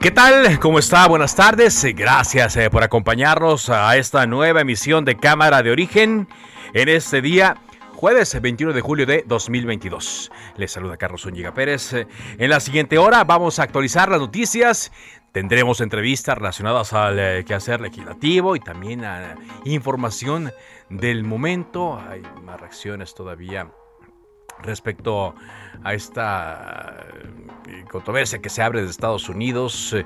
¿Qué tal? ¿Cómo está? Buenas tardes. Gracias eh, por acompañarnos a esta nueva emisión de Cámara de Origen en este día. Jueves 21 de julio de 2022. Les saluda Carlos Zúñiga Pérez. En la siguiente hora vamos a actualizar las noticias. Tendremos entrevistas relacionadas al eh, quehacer legislativo y también a información del momento. Hay más reacciones todavía respecto a esta eh, controversia que se abre desde Estados Unidos eh,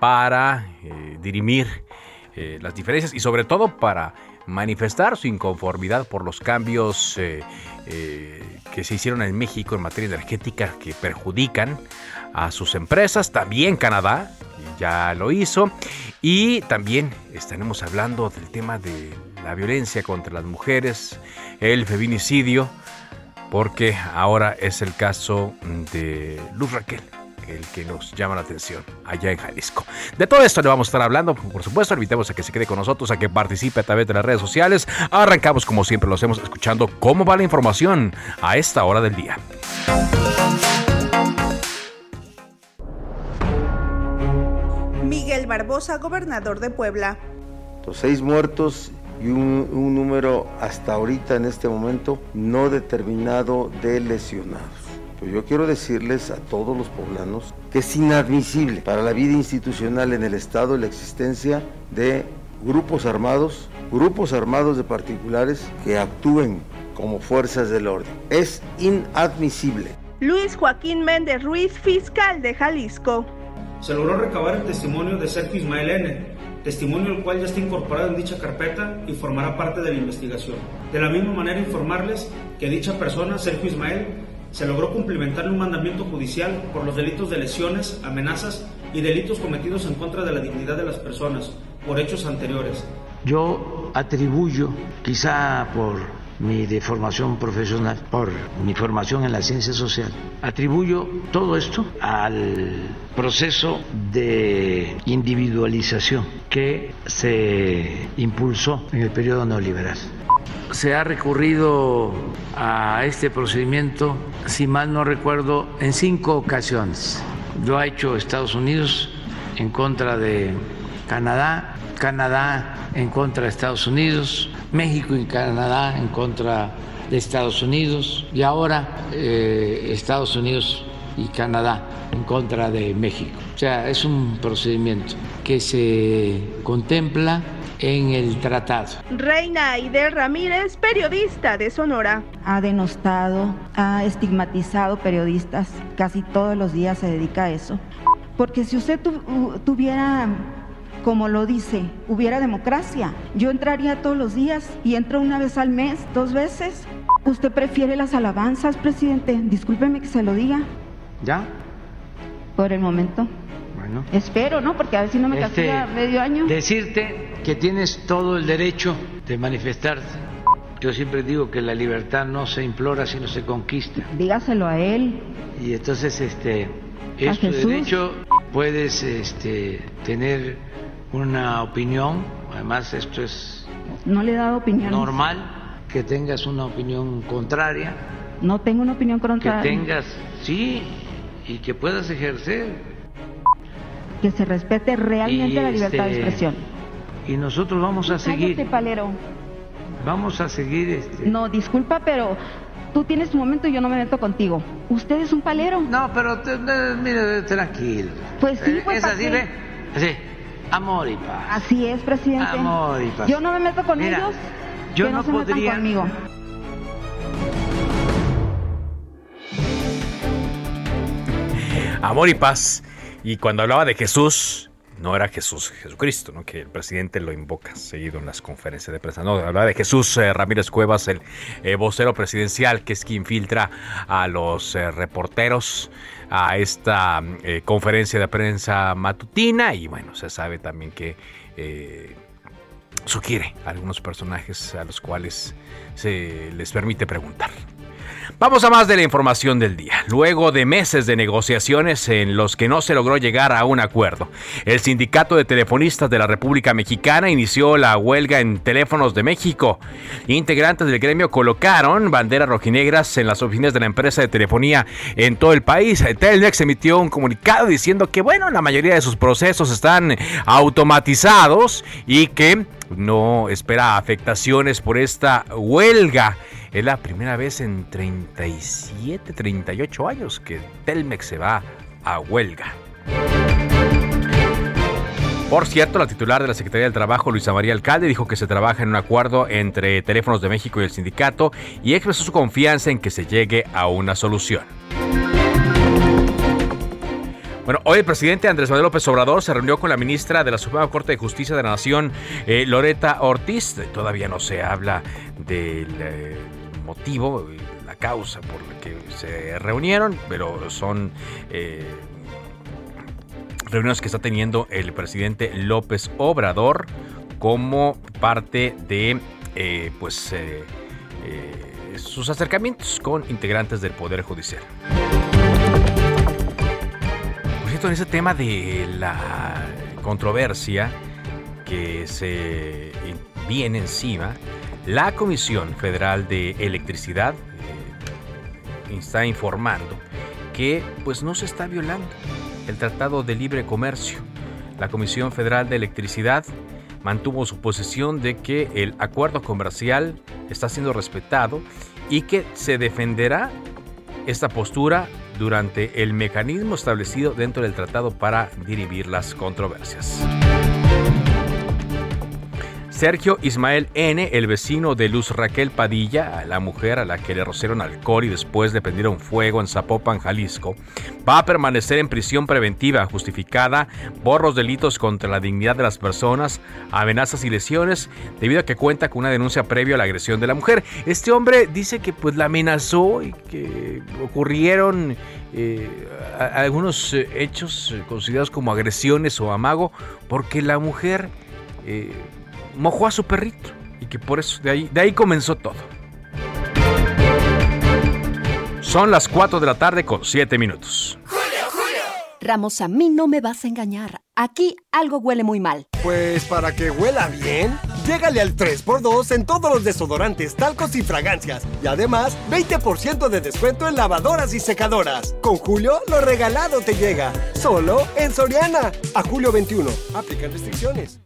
para eh, dirimir las diferencias y sobre todo para manifestar su inconformidad por los cambios que se hicieron en México en materia energética que perjudican a sus empresas, también Canadá ya lo hizo. Y también estaremos hablando del tema de la violencia contra las mujeres, el feminicidio, porque ahora es el caso de Luz Raquel el que nos llama la atención allá en Jalisco. De todo esto le vamos a estar hablando, por supuesto, invitemos a que se quede con nosotros, a que participe a través de las redes sociales. Arrancamos como siempre lo hacemos escuchando cómo va la información a esta hora del día. Miguel Barbosa, gobernador de Puebla. Los seis muertos y un, número hasta ahorita en este momento no determinado de lesionados. Pues yo quiero decirles a todos los poblanos que es inadmisible para la vida institucional en el Estado la existencia de grupos armados, grupos armados de particulares que actúen como fuerzas del orden. Es inadmisible. Luis Joaquín Méndez Ruiz, fiscal de Jalisco. Se logró recabar el testimonio de Sergio Ismael N testimonio el cual ya está incorporado en dicha carpeta y formará parte de la investigación. De la misma manera informarles que dicha persona, Sergio Ismael, se logró cumplimentar un mandamiento judicial por los delitos de lesiones, amenazas y delitos cometidos en contra de la dignidad de las personas por hechos anteriores. Yo atribuyo, quizá por mi de formación profesional, por mi formación en la ciencia social. Atribuyo todo esto al proceso de individualización que se impulsó en el periodo neoliberal. Se ha recurrido a este procedimiento, si mal no recuerdo, en cinco ocasiones. Lo ha hecho Estados Unidos en contra de Canadá, Canadá en contra de Estados Unidos, México y Canadá en contra de Estados Unidos y ahora eh, Estados Unidos y Canadá en contra de México. O sea, es un procedimiento que se contempla en el tratado. Reina Aide Ramírez, periodista de Sonora. Ha denostado, ha estigmatizado periodistas, casi todos los días se dedica a eso. Porque si usted tuviera como lo dice, hubiera democracia. Yo entraría todos los días y entro una vez al mes, dos veces. ¿Usted prefiere las alabanzas, presidente? Discúlpeme que se lo diga. ¿Ya? Por el momento. Bueno. Espero, ¿no? Porque a ver si no me este, castiga medio año. Decirte que tienes todo el derecho de manifestarte. Yo siempre digo que la libertad no se implora, sino se conquista. Dígaselo a él. Y entonces, este, es tu derecho. Puedes este, tener una opinión, además esto es no le he dado opinión normal que tengas una opinión contraria. No tengo una opinión contraria. Que tengas, sí, y que puedas ejercer. Que se respete realmente la libertad de este, expresión. Y nosotros vamos a seguir. Cállate, palero. Vamos a seguir. Este... No, disculpa, pero tú tienes tu momento y yo no me meto contigo. Usted es un palero. No, pero te, te, mire, tranquilo. Pues sí, pues Es así, ve. Así. Amor y paz. Así es, presidente. Amor y paz. Yo no me meto con Mira, ellos. yo que no, no se metan podría- conmigo. Amor y paz. Y cuando hablaba de Jesús, no era Jesús, Jesucristo, ¿no? que el presidente lo invoca seguido en las conferencias de prensa. No, hablaba de Jesús eh, Ramírez Cuevas, el eh, vocero presidencial, que es quien filtra a los eh, reporteros a esta conferencia de prensa matutina. Y bueno, se sabe también que sugiere a algunos personajes a los cuales se les permite preguntar. Vamos a más de la información del día. Luego de meses de negociaciones en los que no se logró llegar a un acuerdo, el Sindicato de Telefonistas de la República Mexicana inició la huelga en teléfonos de México. Integrantes del gremio colocaron banderas rojinegras en las oficinas de la empresa de telefonía en todo el país. Telmex emitió un comunicado diciendo que, bueno, la mayoría de sus procesos están automatizados y que no espera afectaciones por esta huelga. Es la primera vez en 37, 38 años que Telmex se va a huelga. Por cierto, la titular de la Secretaría del Trabajo, Luisa María Alcalde, dijo que se trabaja en un acuerdo entre Teléfonos de México y el sindicato y expresó su confianza en que se llegue a una solución. Bueno, hoy el presidente Andrés Manuel López Obrador se reunió con la ministra de la Suprema Corte de Justicia de la Nación, eh, Loreta Ortiz. Todavía no se habla del eh, motivo, eh, la causa por la que se reunieron, pero son eh, reuniones que está teniendo el presidente López Obrador como parte de eh, pues sus acercamientos con integrantes del Poder Judicial. Por cierto, en ese tema de la controversia que se viene encima, la Comisión Federal de Electricidad eh, está informando que pues no se está violando el Tratado de Libre Comercio. La Comisión Federal de Electricidad mantuvo su posición de que el acuerdo comercial está siendo respetado y que se defenderá esta postura durante el mecanismo establecido dentro del tratado para dirimir las controversias. Sergio Ismael N., el vecino de Luz Raquel Padilla, la mujer a la que le rociaron alcohol y después le prendieron fuego en Zapopan, Jalisco, va a permanecer en prisión preventiva justificada por los delitos contra la dignidad de las personas, amenazas y lesiones, debido a que cuenta con una denuncia previa a la agresión de la mujer. Este hombre dice que pues la amenazó y que ocurrieron eh, algunos eh, hechos considerados como agresiones o amago porque la mujer eh, mojó a su perrito y que por eso de ahí, de ahí comenzó todo. Son las 4 de la tarde con 7 minutos. Ramos, a mí no me vas a engañar. Aquí algo huele muy mal. Pues para que huela bien, llégale al 3x2 en todos los desodorantes, talcos y fragancias. Y además, 20% de descuento en lavadoras y secadoras. Con Julio, lo regalado te llega. Solo en Soriana. A julio 21. Aplican restricciones.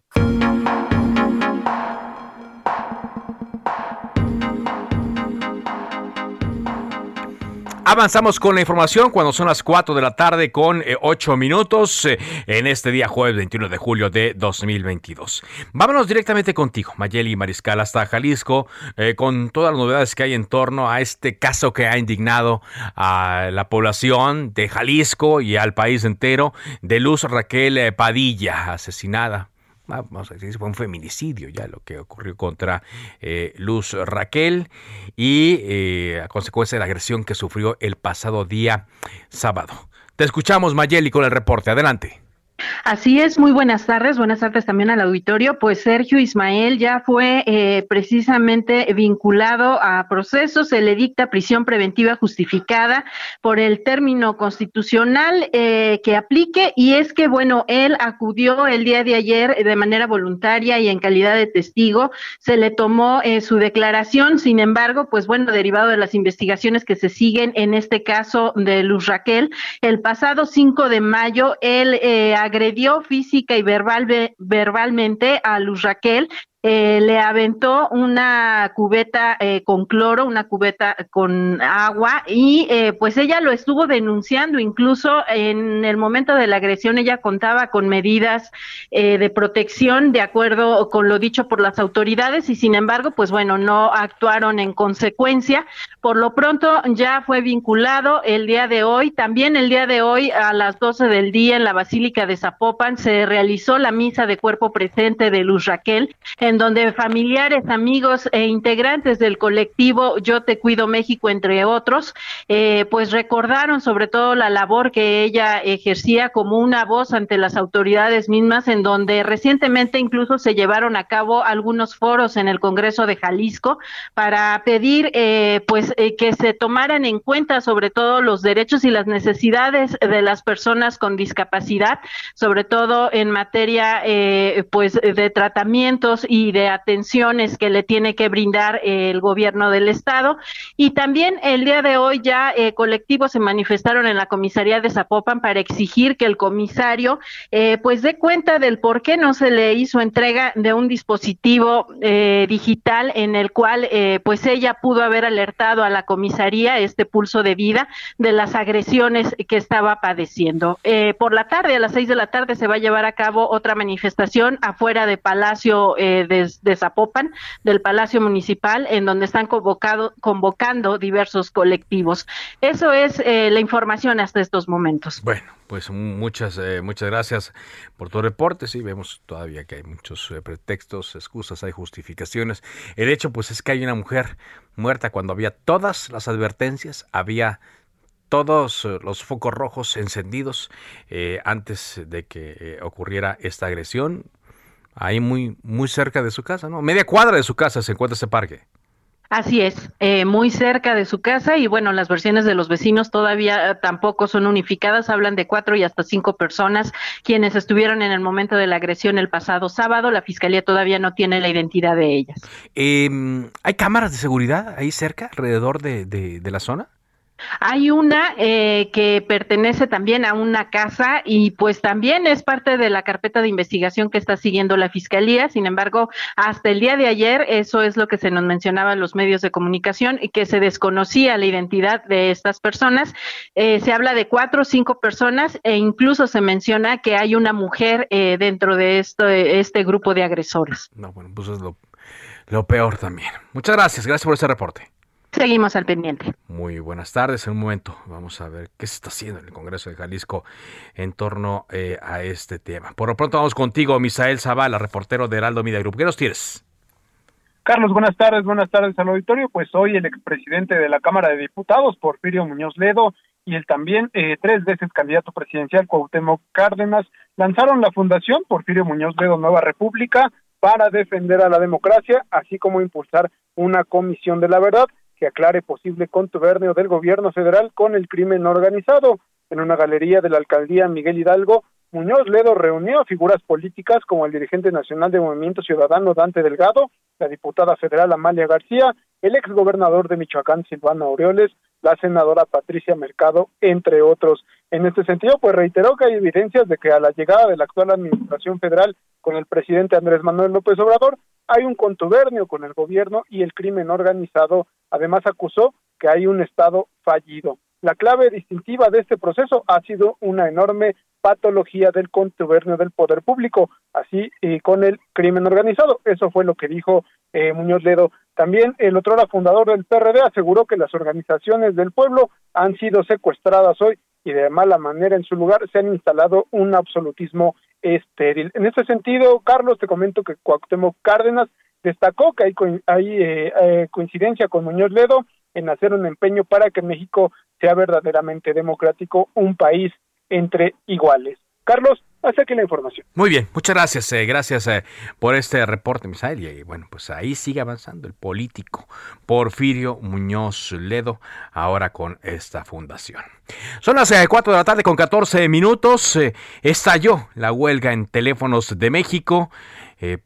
Avanzamos con la información cuando son las 4 de la tarde con 8 minutos eh, en este día jueves 21 de julio de 2022. Vámonos directamente contigo, Mayeli Mariscal, hasta Jalisco, eh, con todas las novedades que hay en torno a este caso que ha indignado a la población de Jalisco y al país entero de Luz Raquel eh, Padilla, asesinada vamos a decir, fue un feminicidio ya lo que ocurrió contra eh, Luz Raquel y eh, a consecuencia de la agresión que sufrió el pasado día sábado. Te escuchamos, Mayeli, con el reporte. Adelante. Así es, muy buenas tardes, buenas tardes también al auditorio. Pues Sergio Ismael ya fue eh, precisamente vinculado a procesos, se le dicta prisión preventiva justificada por el término constitucional eh, que aplique. Y es que, bueno, él acudió el día de ayer de manera voluntaria y en calidad de testigo, se le tomó eh, su declaración, sin embargo, pues bueno, derivado de las investigaciones que se siguen en este caso de Luz Raquel, el pasado 5 de mayo, él eh, agredió física y verbal, verbalmente a Luz Raquel eh, le aventó una cubeta eh, con cloro, una cubeta con agua y eh, pues ella lo estuvo denunciando, incluso en el momento de la agresión ella contaba con medidas de protección de acuerdo con lo dicho por las autoridades y sin embargo pues bueno, no actuaron en consecuencia. Por lo pronto ya fue vinculado el día de hoy, también el día de hoy a las 12 del día en la Basílica de Zapopan se realizó la misa de cuerpo presente de Luz Raquel donde familiares, amigos e integrantes del colectivo Yo Te Cuido México, entre otros, eh, pues recordaron sobre todo la labor que ella ejercía como una voz ante las autoridades mismas, en donde recientemente incluso se llevaron a cabo algunos foros en el Congreso de Jalisco para pedir eh, pues eh, que se tomaran en cuenta sobre todo los derechos y las necesidades de las personas con discapacidad, sobre todo en materia pues de tratamientos y de atenciones que le tiene que brindar el gobierno del estado. Y también el día de hoy ya eh, colectivos se manifestaron en la comisaría de Zapopan para exigir que el comisario eh, pues dé cuenta del por qué no se le hizo entrega de un dispositivo eh, digital en el cual pues ella pudo haber alertado a la comisaría este pulso de vida de las agresiones que estaba padeciendo. por la tarde, a las seis de la tarde, se va a llevar a cabo otra manifestación afuera de Palacio de de, Zapopan, del Palacio Municipal, en donde están convocado, convocando diversos colectivos. Eso es eh, la información hasta estos momentos. Bueno, pues muchas, eh, muchas gracias por tu reporte. Sí, vemos todavía que hay muchos eh, pretextos, excusas, hay justificaciones. El hecho, pues, es que hay una mujer muerta cuando había todas las advertencias, había todos los focos rojos encendidos antes de que ocurriera esta agresión ahí muy, muy cerca de su casa, ¿no? Media cuadra de su casa se encuentra ese parque. Así es, eh, muy cerca de su casa y bueno, las versiones de los vecinos todavía eh, tampoco son unificadas, hablan de cuatro y hasta cinco personas quienes estuvieron en el momento de la agresión el pasado sábado, la fiscalía todavía no tiene la identidad de ellas. Em, ¿Hay cámaras de seguridad ahí cerca, alrededor de, de la zona? Hay una eh, que pertenece también a una casa y pues también es parte de la carpeta de investigación que está siguiendo la Fiscalía. Sin embargo, hasta el día de ayer, eso es lo que se nos mencionaba en los medios de comunicación y que se desconocía la identidad de estas personas. Eh, se habla de cuatro o cinco personas e incluso se menciona que hay una mujer eh, dentro de esto, este grupo de agresores. No, bueno, pues es lo, lo peor también. Muchas gracias, gracias por ese reporte. Seguimos al pendiente. Muy buenas tardes. En un momento vamos a ver qué se está haciendo en el Congreso de Jalisco en torno eh, a este tema. Por lo pronto vamos contigo, Misael Zavala, reportero de Heraldo Media Group. ¿Qué nos tienes? Carlos, buenas tardes, buenas tardes al auditorio. Pues hoy el expresidente de la Cámara de Diputados, Porfirio Muñoz Ledo, y el también eh, tres veces candidato presidencial Cuauhtémoc Cárdenas lanzaron la fundación Porfirio Muñoz Ledo Nueva República para defender a la democracia, así como impulsar una comisión de la verdad que aclare posible contubernio del gobierno federal con el crimen organizado. En una galería de la alcaldía Miguel Hidalgo, Muñoz Ledo reunió a figuras políticas como el dirigente nacional de Movimiento Ciudadano Dante Delgado, la diputada federal Amalia García, el exgobernador de Michoacán Silvano Aureoles, la senadora Patricia Mercado, entre otros. En este sentido, pues reiteró que hay evidencias de que a la llegada de la actual administración federal con el presidente Andrés Manuel López Obrador, hay un contubernio con el gobierno y el crimen organizado. Además, acusó que hay un Estado fallido. La clave distintiva de este proceso ha sido una enorme patología del contubernio del poder público, así y con el crimen organizado. Eso fue lo que dijo eh, Muñoz Ledo. También el otro fundador del PRD aseguró que las organizaciones del pueblo han sido secuestradas hoy y de mala manera en su lugar se han instalado un absolutismo estéril. En este sentido, Carlos, te comento que Cuauhtémoc Cárdenas destacó que hay, hay eh, eh, coincidencia con Muñoz Ledo en hacer un empeño para que México sea verdaderamente democrático, un país entre iguales. Carlos, hasta aquí la información. Muy bien, muchas gracias. Eh, gracias eh, por este reporte, Misael. Y bueno, pues ahí sigue avanzando el político Porfirio Muñoz Ledo, ahora con esta fundación. Son las 4 eh, de la tarde con 14 minutos. estalló la huelga en teléfonos de México.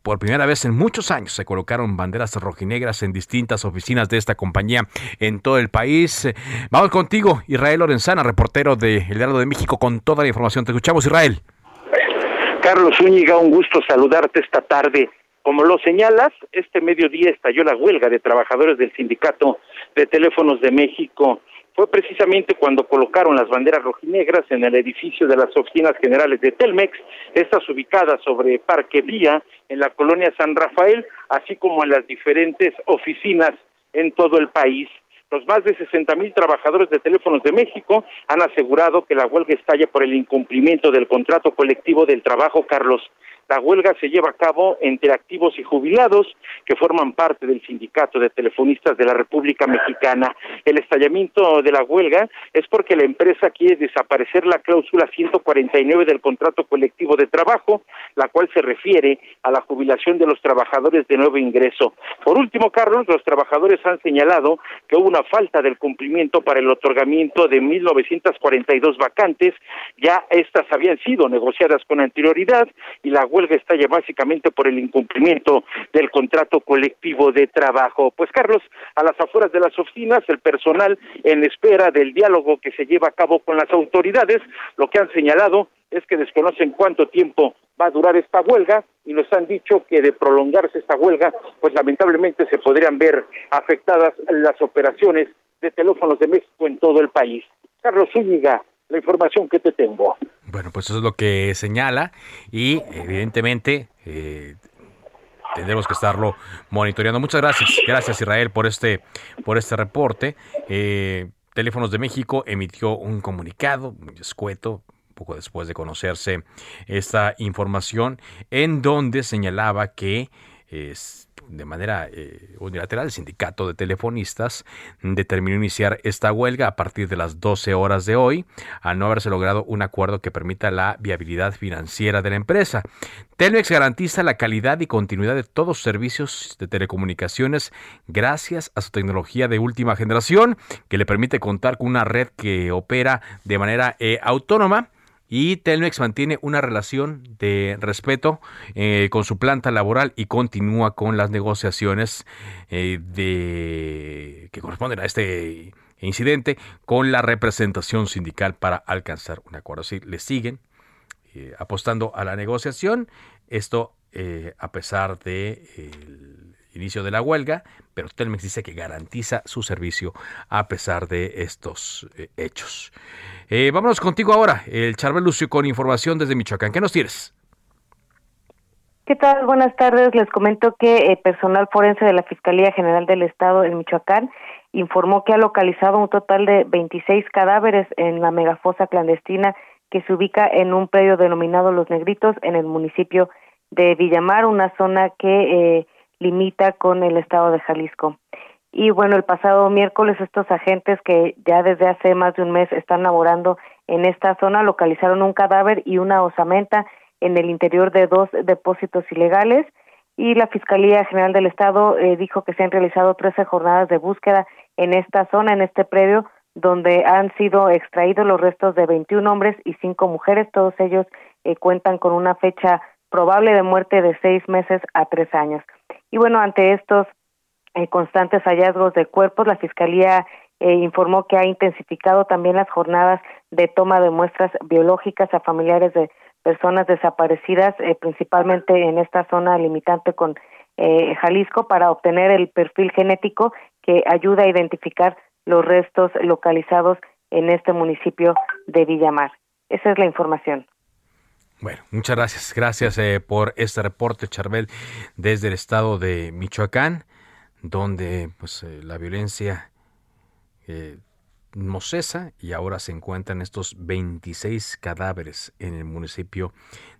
por primera vez en muchos años se colocaron banderas rojinegras en distintas oficinas de esta compañía en todo el país. vamos contigo, Israel Lorenzana, reportero de El Heraldo de México, con toda la información. Te escuchamos, Israel. Carlos Zúñiga, un gusto saludarte esta tarde. Como lo señalas, este mediodía estalló la huelga de trabajadores del Sindicato de Teléfonos de México. Fue precisamente cuando colocaron las banderas rojinegras en el edificio de las oficinas generales de Telmex, estas ubicadas sobre Parque Vía, en la colonia San Rafael, así como en las diferentes oficinas en todo el país. Los más de 60 mil trabajadores de Teléfonos de México han asegurado que la huelga estalla por el incumplimiento del contrato colectivo del trabajo, Carlos. La huelga se lleva a cabo entre activos y jubilados que forman parte del Sindicato de Telefonistas de la República Mexicana. El estallamiento de la huelga es porque la empresa quiere desaparecer la cláusula 149 del contrato colectivo de trabajo, la cual se refiere a la jubilación de los trabajadores de nuevo ingreso. Por último, Carlos, los trabajadores han señalado que hubo una falta del cumplimiento para el otorgamiento de 1.942 vacantes. Ya estas habían sido negociadas con anterioridad y la huelga estalla básicamente por el incumplimiento del contrato colectivo de trabajo. Pues Carlos, a las afueras de las oficinas, el personal en espera del diálogo que se lleva a cabo con las autoridades, lo que han señalado es que desconocen cuánto tiempo va a durar esta huelga y nos han dicho que de prolongarse esta huelga, pues lamentablemente se podrían ver afectadas las operaciones de teléfonos de México en todo el país. Carlos Zúñiga, la información que te tengo. Bueno, pues eso es lo que señala y evidentemente eh, tendremos que estarlo monitoreando. Muchas gracias, gracias Israel por este por este reporte. Eh, Teléfonos de México emitió un comunicado muy escueto poco después de conocerse esta información en donde señalaba que es de manera eh, unilateral, el sindicato de telefonistas determinó iniciar esta huelga a partir de las 12 horas de hoy, al no haberse logrado un acuerdo que permita la viabilidad financiera de la empresa. Telmex garantiza la calidad y continuidad de todos los servicios de telecomunicaciones gracias a su tecnología de última generación, que le permite contar con una red que opera de manera eh, autónoma y Telmex mantiene una relación de respeto eh, con su planta laboral y continúa con las negociaciones eh, de que corresponden a este incidente con la representación sindical para alcanzar un acuerdo. Si le siguen eh, apostando a la negociación, esto a pesar de inicio de la huelga, pero Telmex dice que garantiza su servicio a pesar de estos hechos. Eh, vámonos contigo ahora, el Charbel Lucio, con información desde Michoacán. ¿Qué nos tienes? ¿Qué tal? Buenas tardes. Les comento que eh, personal forense de la Fiscalía General del Estado en Michoacán informó que ha localizado un total de 26 cadáveres en la megafosa clandestina que se ubica en un predio denominado Los Negritos en el municipio de Villamar, una zona que eh, limita con el estado de Jalisco. Y bueno, el pasado miércoles estos agentes que ya desde hace más de un mes están laborando en esta zona localizaron un cadáver y una osamenta en el interior de dos depósitos ilegales y la Fiscalía General del Estado eh, dijo que se han realizado 13 jornadas de búsqueda en esta zona, en este predio, donde han sido extraídos los restos de 21 hombres y 5 mujeres. Todos ellos eh, cuentan con una fecha probable de muerte de seis meses a tres años. Y bueno, ante estos eh, constantes hallazgos de cuerpos. La Fiscalía eh, informó que ha intensificado también las jornadas de toma de muestras biológicas a familiares de personas desaparecidas, eh, principalmente en esta zona limitante con Jalisco, para obtener el perfil genético que ayuda a identificar los restos localizados en este municipio de Villamar. Esa es la información. Bueno, muchas gracias. Gracias por este reporte, Charbel, desde el estado de Michoacán donde pues, eh, la violencia eh, no cesa y ahora se encuentran estos 26 cadáveres en el municipio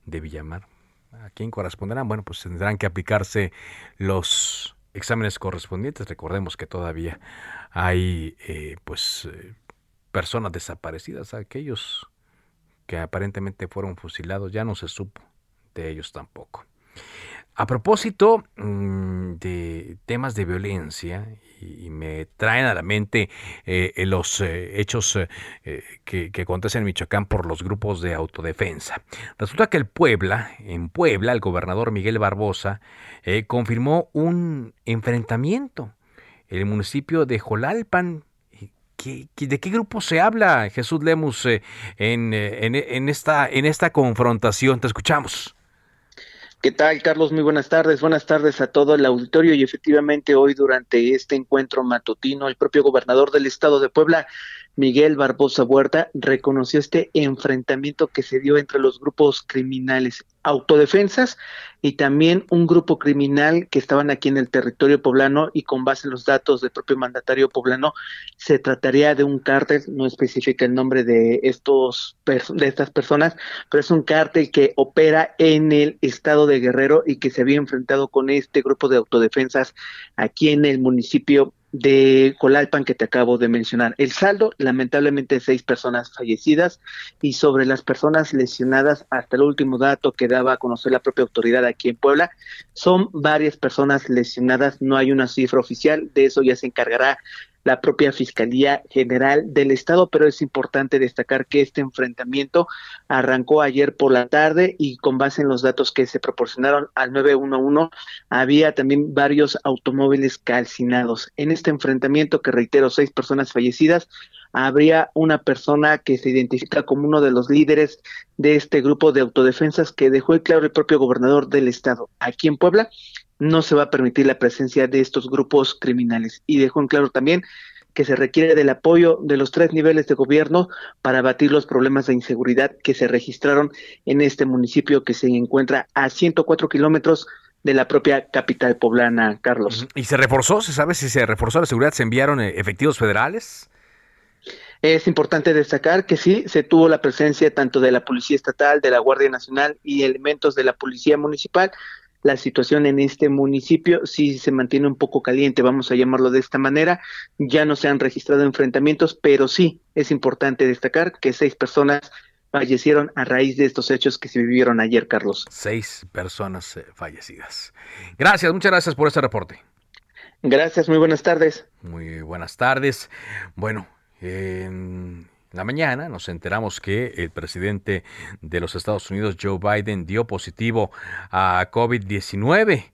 de Villamar. ¿A quién corresponderán? Bueno, pues tendrán que aplicarse los exámenes correspondientes. Recordemos que todavía hay eh, pues personas desaparecidas, aquellos que aparentemente fueron fusilados, ya no se supo de ellos tampoco. A propósito mm, de temas de violencia, y me traen a la mente eh, los eh, hechos eh, que, que, acontecen en Michoacán por los grupos de autodefensa. Resulta que el Puebla, en Puebla, el gobernador Miguel Barbosa confirmó un enfrentamiento en el municipio de Jolalpan. De qué grupo se habla, Jesús Lemus, en, en, esta, en esta confrontación? Te escuchamos. ¿Qué tal, Carlos? Muy buenas tardes. Buenas tardes a todo el auditorio y efectivamente hoy durante este encuentro matutino el propio gobernador del estado de Puebla Miguel Barbosa Huerta reconoció este enfrentamiento que se dio entre los grupos criminales autodefensas y también un grupo criminal que estaban aquí en el territorio poblano y con base en los datos del propio mandatario poblano se trataría de un cártel, no especifica el nombre de estos de estas personas, pero es un cártel que opera en el estado de Guerrero y que se había enfrentado con este grupo de autodefensas aquí en el municipio de Colalpan que te acabo de mencionar. El saldo, lamentablemente, seis personas fallecidas y sobre las personas lesionadas, hasta el último dato que daba a conocer la propia autoridad aquí en Puebla, son varias personas lesionadas, no hay una cifra oficial, de eso ya se encargará la propia Fiscalía General del Estado, pero es importante destacar que este enfrentamiento arrancó ayer por la tarde y con base en los datos que se proporcionaron al 911 había también varios automóviles calcinados. En este enfrentamiento, que reitero, seis personas fallecidas, habría una persona que se identifica como uno de los líderes de este grupo de autodefensas que dejó claro el propio gobernador del estado aquí en Puebla no se va a permitir la presencia de estos grupos criminales. Y dejó en claro también que se requiere del apoyo de los tres niveles de gobierno para abatir los problemas de inseguridad que se registraron en este municipio que se encuentra a 104 kilómetros de la propia capital poblana, Carlos. ¿Y se reforzó? ¿Se sabe si se reforzó la seguridad? ¿Se enviaron eh, efectivos federales? Es importante destacar que sí, se tuvo la presencia tanto de la Policía Estatal, de la Guardia Nacional y elementos de la Policía Municipal, la situación en este municipio sí se mantiene un poco caliente, vamos a llamarlo de esta manera. Ya no se han registrado enfrentamientos, pero sí es importante destacar que seis personas fallecieron a raíz de estos hechos que se vivieron ayer, Carlos. Seis personas eh, fallecidas. Gracias, muchas gracias por este reporte. Gracias, muy buenas tardes. Muy buenas tardes. Bueno, la mañana nos enteramos que el presidente de los Estados Unidos, Joe Biden, dio positivo a COVID-19.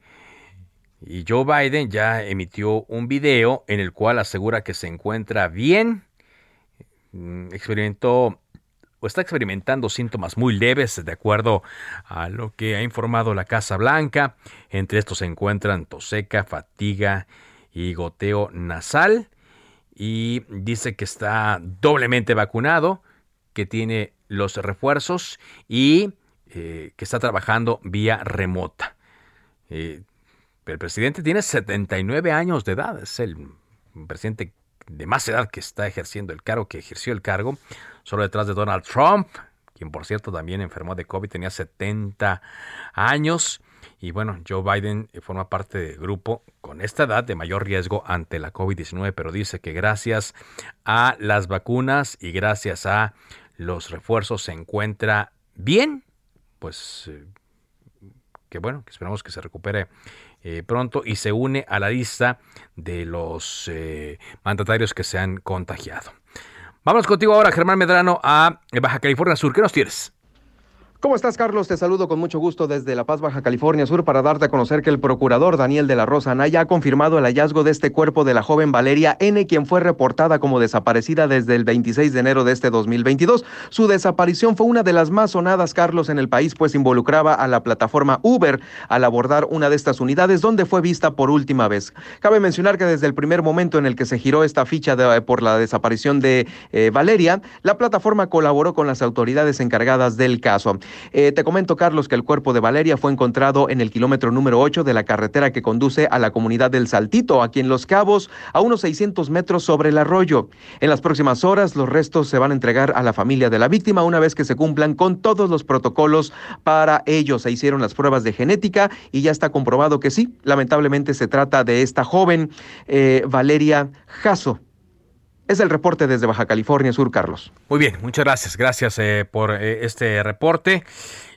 Y Joe Biden ya emitió un video en el cual asegura que se encuentra bien. Mm, experimentó o está experimentando síntomas muy leves, de acuerdo a lo que ha informado la Casa Blanca. Entre estos se encuentran tos seca, fatiga y goteo nasal y dice que está doblemente vacunado, que tiene los refuerzos y eh, que está trabajando vía remota. Eh, el presidente tiene 79 años de edad, es el presidente de más edad que está ejerciendo el cargo, que ejerció el cargo, solo detrás de Donald Trump, quien por cierto también enfermó de COVID, tenía 70 años. Y bueno, Joe Biden eh, forma parte del grupo con esta edad de mayor riesgo ante la COVID-19, pero dice que gracias a las vacunas y gracias a los refuerzos se encuentra bien. Pues eh, que bueno, que esperamos que se recupere eh, pronto y se une a la lista de los mandatarios que se han contagiado. Vamos contigo ahora, Germán Medrano, a Baja California Sur. ¿Qué nos tienes? ¿Cómo estás, Carlos? Te saludo con mucho gusto desde La Paz, Baja California Sur, para darte a conocer que el procurador Daniel de la Rosa Anaya ha confirmado el hallazgo de este cuerpo de la joven Valeria N., quien fue reportada como desaparecida desde el 26 de enero de este 2022. Su desaparición fue una de las más sonadas, Carlos, en el país, pues involucraba a la plataforma Uber al abordar una de estas unidades donde fue vista por última vez. Cabe mencionar que desde el primer momento en el que se giró esta ficha por la desaparición de eh, Valeria, la plataforma colaboró con las autoridades encargadas del caso. Eh, te comento, Carlos, que el cuerpo de Valeria fue encontrado en el kilómetro número 8 de la carretera que conduce a la comunidad del Saltito, aquí en Los Cabos, a unos 600 metros sobre el arroyo. En las próximas horas, los restos se van a entregar a la familia de la víctima una vez que se cumplan con todos los protocolos para ello. Se hicieron las pruebas de genética y ya está comprobado que sí, lamentablemente se trata de esta joven eh, Valeria Jasso. Es el reporte desde Baja California Sur, Carlos. Muy bien, muchas gracias. Gracias eh, por eh, este reporte.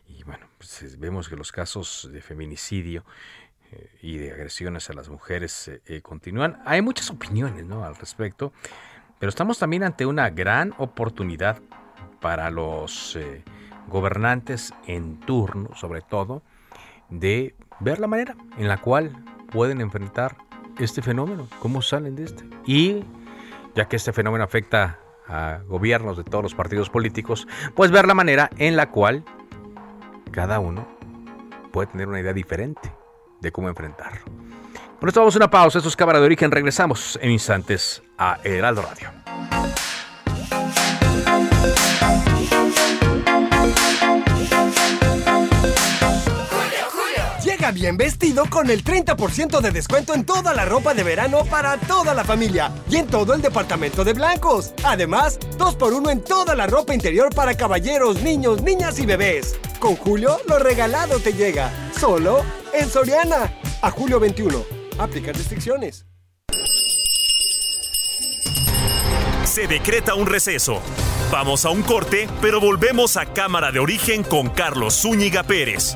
Y bueno, pues, vemos que los casos de feminicidio eh, y de agresiones a las mujeres continúan. Hay muchas opiniones ¿no? al respecto, pero estamos también ante una gran oportunidad para los gobernantes en turno, sobre todo, de ver la manera en la cual pueden enfrentar este fenómeno, cómo salen de este. Y ya que este fenómeno afecta a gobiernos de todos los partidos políticos, pues ver la manera en la cual cada uno puede tener una idea diferente de cómo enfrentarlo. Con esto vamos a una pausa. Esto es Cámara de Origen. Regresamos en instantes a Heraldo Radio. Bien vestido con el 30% de descuento en toda la ropa de verano para toda la familia y en todo el departamento de blancos. Además, 2x1 en toda la ropa interior para caballeros, niños, niñas y bebés. Con Julio, lo regalado te llega. Solo en Soriana. A julio 21. Aplica restricciones. Se decreta un receso. Vamos a un corte, pero volvemos a Cámara de Origen con Carlos Zúñiga Pérez.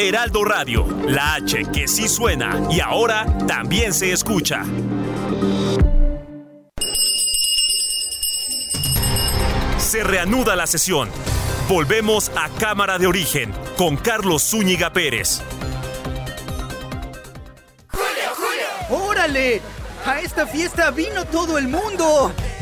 Heraldo Radio, la H que sí suena y ahora también se escucha. Se reanuda la sesión. Volvemos a Cámara de Origen con Carlos Zúñiga Pérez. ¡Órale! A esta fiesta vino todo el mundo.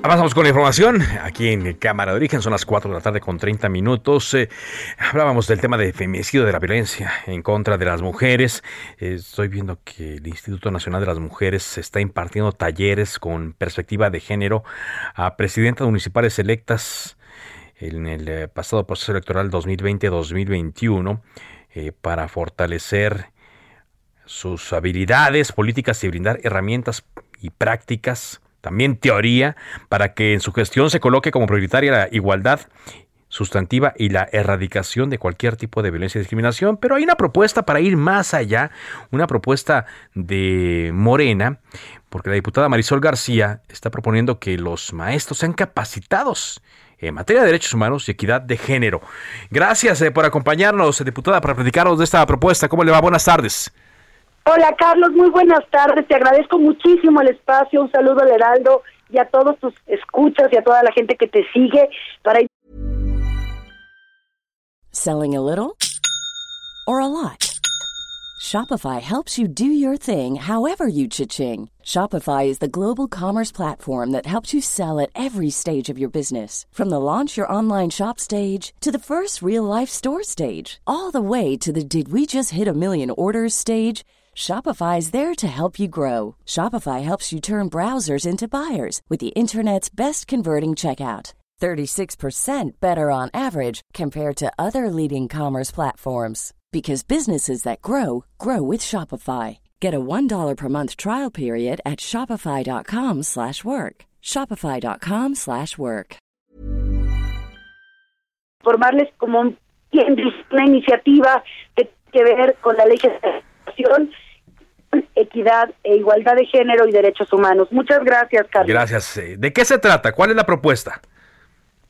Avanzamos con la información aquí en Cámara de Origen, son las 4 de la tarde con 30 minutos. Eh, hablábamos del tema de feminicidio, de la violencia en contra de las mujeres. Eh, estoy viendo que el Instituto Nacional de las Mujeres está impartiendo talleres con perspectiva de género a presidentas municipales electas en el eh, pasado proceso electoral 2020-2021 para fortalecer sus habilidades políticas y brindar herramientas y prácticas también teoría, para que en su gestión se coloque como prioritaria la igualdad sustantiva y la erradicación de cualquier tipo de violencia y discriminación, pero hay una propuesta para ir más allá, una propuesta de Morena, porque la diputada Marisol García está proponiendo que los maestros sean capacitados en materia de derechos humanos y equidad de género. Gracias eh, por acompañarnos, diputada, para platicarnos de esta propuesta. ¿Cómo le va? Buenas tardes. Hola Carlos, muy buenas tardes. Te agradezco muchísimo el espacio. Un saludo al Heraldo y a todos tus escuchas y a toda la gente que te sigue para Selling a little or a lot. Shopify helps you do your thing however you cha-ching. Shopify is the global commerce platform that helps you sell at every stage of your business. From the launch your online shop stage to the first real life store stage, all the way to the did we just hit a million orders stage. Shopify is there to help you grow. Shopify helps you turn browsers into buyers with the internet's best converting checkout. 36% better on average compared to other leading commerce platforms because businesses that grow grow with Shopify. Get a $1 per month trial period at shopify.com/work. shopify.com/work. Formarles como una iniciativa que ver con la ley de equidad e igualdad de género y derechos humanos. Muchas gracias, Carlos. Gracias. Eh, ¿De qué se trata? ¿Cuál es la propuesta?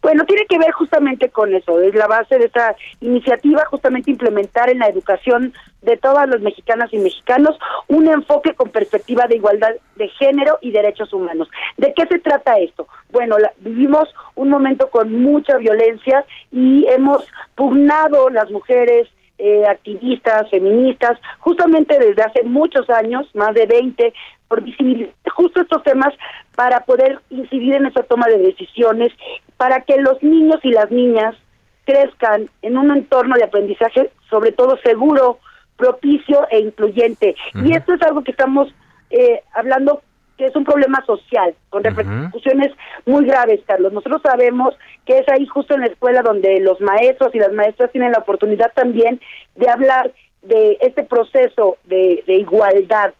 Bueno, tiene que ver justamente con eso, es la base de esta iniciativa, justamente implementar en la educación de todas las mexicanas y mexicanos un enfoque con perspectiva de igualdad de género y derechos humanos. ¿De qué se trata esto? Bueno, vivimos un momento con mucha violencia y hemos pugnado las mujeres, eh, activistas, feministas, justamente desde hace muchos años, más de 20, por visibilizar justo estos temas para poder incidir en esa toma de decisiones, para que los niños y las niñas crezcan en un entorno de aprendizaje, sobre todo seguro, propicio e incluyente. Y esto es algo que estamos eh, hablando que es un problema social, con repercusiones muy graves, Carlos. Nosotros sabemos que es ahí justo en la escuela donde los maestros y las maestras tienen la oportunidad también de hablar de este proceso de, igualdad.